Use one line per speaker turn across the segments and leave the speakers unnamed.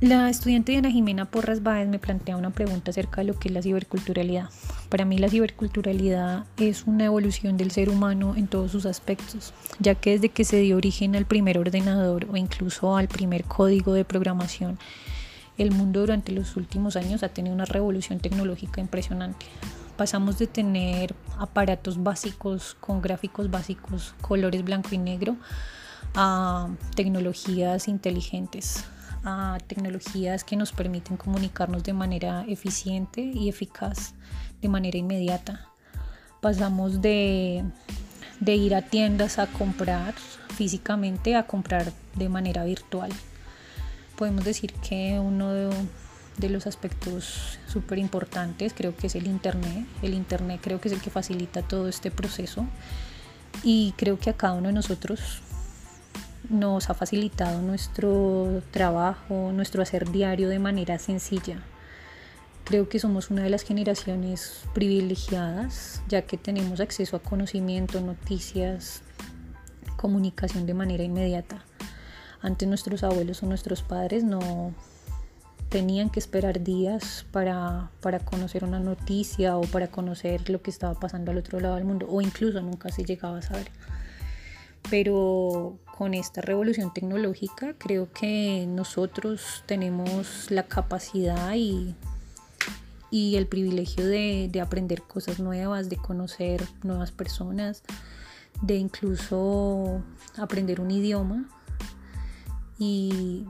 La estudiante Diana Jimena Porras Báez me plantea una pregunta acerca de lo que es la ciberculturalidad. Para mí la ciberculturalidad es una evolución del ser humano en todos sus aspectos, ya que desde que se dio origen al primer ordenador o incluso al primer código de programación, el mundo durante los últimos años ha tenido una revolución tecnológica impresionante. Pasamos de tener aparatos básicos con gráficos básicos, colores blanco y negro, a tecnologías inteligentes a tecnologías que nos permiten comunicarnos de manera eficiente y eficaz, de manera inmediata. Pasamos de, ir a tiendas a comprar físicamente a comprar de manera virtual. Podemos decir que uno de, de los aspectos súper importantes creo que es el Internet. El Internet creo que es el que facilita todo este proceso y creo que a cada uno de nosotros nos ha facilitado nuestro trabajo, nuestro hacer diario de manera sencilla. Creo que somos una de las generaciones privilegiadas, ya que tenemos acceso a conocimiento, noticias, comunicación de manera inmediata. Antes nuestros abuelos o nuestros padres no tenían que esperar días para, para conocer una noticia o para conocer lo que estaba pasando al otro lado del mundo, o incluso nunca se llegaba a saber pero con esta revolución tecnológica creo que nosotros tenemos la capacidad y, el privilegio de, aprender cosas nuevas, de conocer nuevas personas, de incluso aprender un idioma y,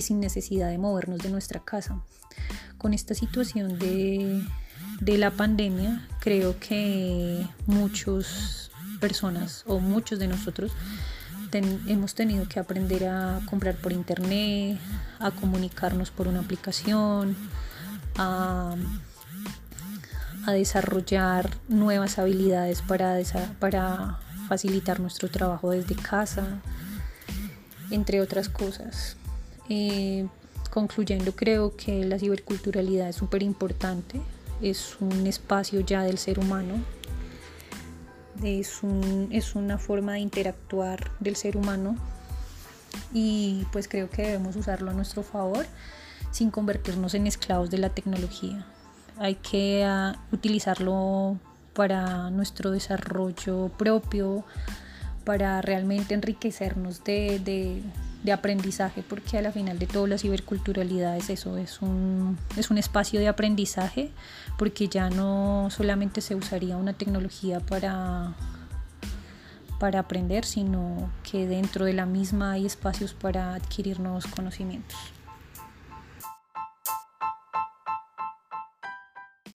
sin necesidad de movernos de nuestra casa. Con esta situación de la pandemia creo que muchos personas o muchos de nosotros hemos tenido que aprender a comprar por internet, a comunicarnos por una aplicación, a, desarrollar nuevas habilidades para, facilitar nuestro trabajo desde casa, entre otras cosas. Eh, concluyendo, creo que la ciberculturalidad es súper importante, es un espacio ya del ser humano es, es una forma de interactuar del ser humano y pues creo que debemos usarlo a nuestro favor sin convertirnos en esclavos de la tecnología. Hay que ah, utilizarlo para nuestro desarrollo propio, para realmente enriquecernos de, de aprendizaje, porque a la final de todo la ciberculturalidad es eso, es un, es un espacio de aprendizaje, porque ya no solamente se usaría una tecnología para, para aprender, sino que dentro de la misma hay espacios para adquirir nuevos conocimientos.